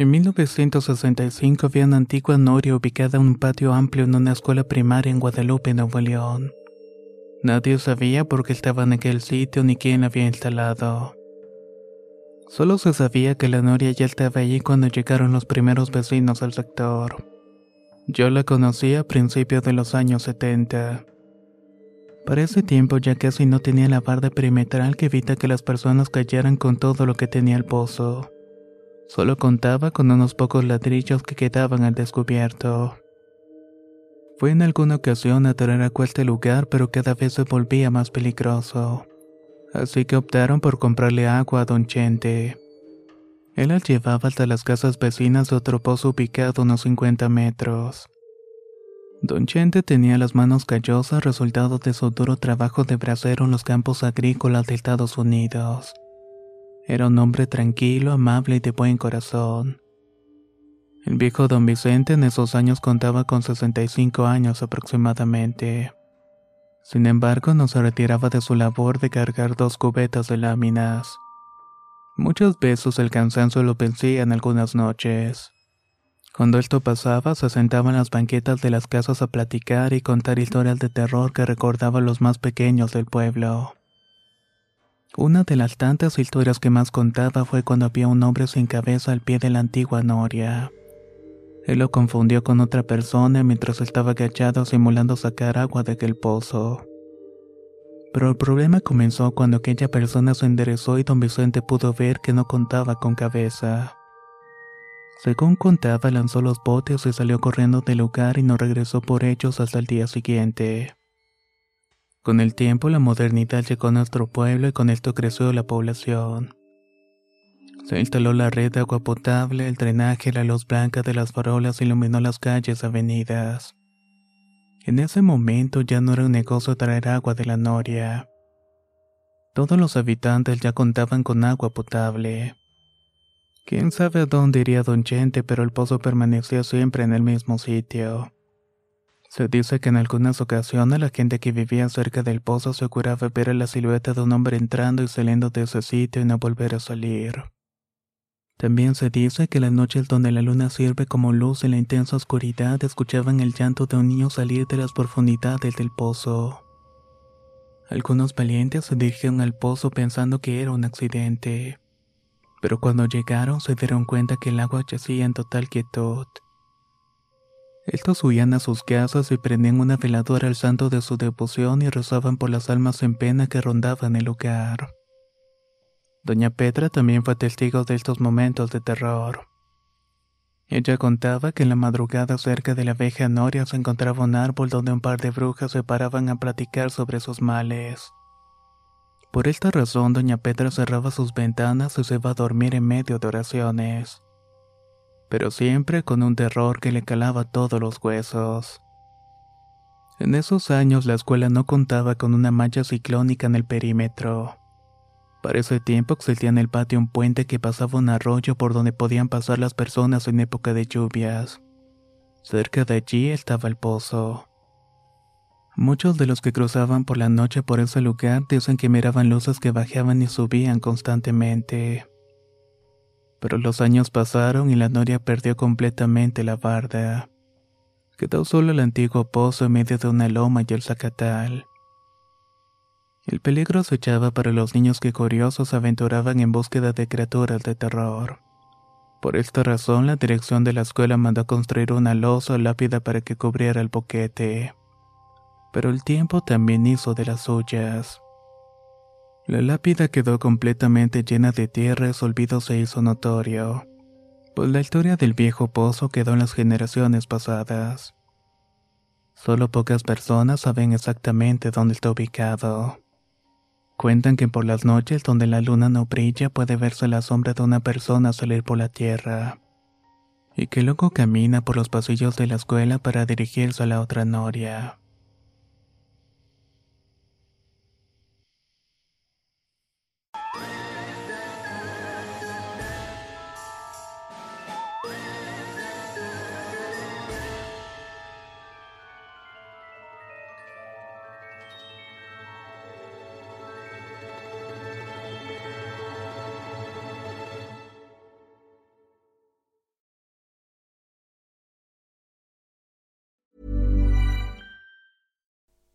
En 1965 había una antigua noria ubicada en un patio amplio en una escuela primaria en Guadalupe, Nuevo León. Nadie sabía por qué estaba en aquel sitio ni quién la había instalado. Solo se sabía que la noria ya estaba allí cuando llegaron los primeros vecinos del sector. Yo la conocí a principios de los años 70. Para ese tiempo ya casi no tenía la barda perimetral que evita que las personas cayeran con todo lo que tenía el pozo. Solo contaba con unos pocos ladrillos que quedaban al descubierto. Fue en alguna ocasión a traer a este lugar, pero cada vez se volvía más peligroso. Así que optaron por comprarle agua a Don Chente. Él la llevaba hasta las casas vecinas de otro pozo ubicado a unos 50 metros. Don Chente tenía las manos callosas resultado de su duro trabajo de bracero en los campos agrícolas de Estados Unidos. Era un hombre tranquilo, amable y de buen corazón. El viejo don Vicente en esos años contaba con 65 años aproximadamente. Sin embargo, no se retiraba de su labor de cargar dos cubetas de láminas. Muchas veces el cansancio lo vencía en algunas noches. Cuando esto pasaba, se sentaba en las banquetas de las casas a platicar y contar historias de terror que recordaban los más pequeños del pueblo. Una de las tantas historias que más contaba fue cuando había un hombre sin cabeza al pie de la antigua noria. Él lo confundió con otra persona mientras estaba agachado simulando sacar agua de aquel pozo. Pero el problema comenzó cuando aquella persona se enderezó y don Vicente pudo ver que no contaba con cabeza. Según contaba, lanzó los botes y salió corriendo del lugar y no regresó por ellos hasta el día siguiente. Con el tiempo la modernidad llegó a nuestro pueblo y con esto creció la población. Se instaló la red de agua potable, el drenaje, la luz blanca de las farolas iluminó las calles avenidas. En ese momento ya no era un negocio traer agua de la noria. Todos los habitantes ya contaban con agua potable. Quién sabe a dónde iría Don Chente, pero el pozo permanecía siempre en el mismo sitio. Se dice que en algunas ocasiones la gente que vivía cerca del pozo se curaba ver la silueta de un hombre entrando y saliendo de ese sitio y no volver a salir. También se dice que las noches donde la luna sirve como luz en la intensa oscuridad escuchaban el llanto de un niño salir de las profundidades del pozo. Algunos valientes se dirigieron al pozo pensando que era un accidente, pero cuando llegaron se dieron cuenta que el agua yacía en total quietud. Estos huían a sus casas y prendían una veladora al santo de su devoción y rezaban por las almas en pena que rondaban el lugar. Doña Petra también fue testigo de estos momentos de terror. Ella contaba que en la madrugada cerca de la abeja Noria se encontraba un árbol donde un par de brujas se paraban a platicar sobre sus males. Por esta razón, doña Petra cerraba sus ventanas y se iba a dormir en medio de oraciones pero siempre con un terror que le calaba todos los huesos. En esos años la escuela no contaba con una malla ciclónica en el perímetro. Para ese tiempo existía en el patio un puente que pasaba un arroyo por donde podían pasar las personas en época de lluvias. Cerca de allí estaba el pozo. Muchos de los que cruzaban por la noche por ese lugar dicen que miraban luces que bajaban y subían constantemente. Pero los años pasaron y la noria perdió completamente la barda. Quedó solo el antiguo pozo en medio de una loma y el zacatal. El peligro se echaba para los niños que curiosos aventuraban en búsqueda de criaturas de terror. Por esta razón, la dirección de la escuela mandó construir una losa lápida para que cubriera el boquete. Pero el tiempo también hizo de las suyas. La lápida quedó completamente llena de tierra y su olvido se hizo notorio, pues la historia del viejo pozo quedó en las generaciones pasadas. Solo pocas personas saben exactamente dónde está ubicado. Cuentan que por las noches donde la luna no brilla puede verse la sombra de una persona salir por la tierra, y que luego camina por los pasillos de la escuela para dirigirse a la otra noria.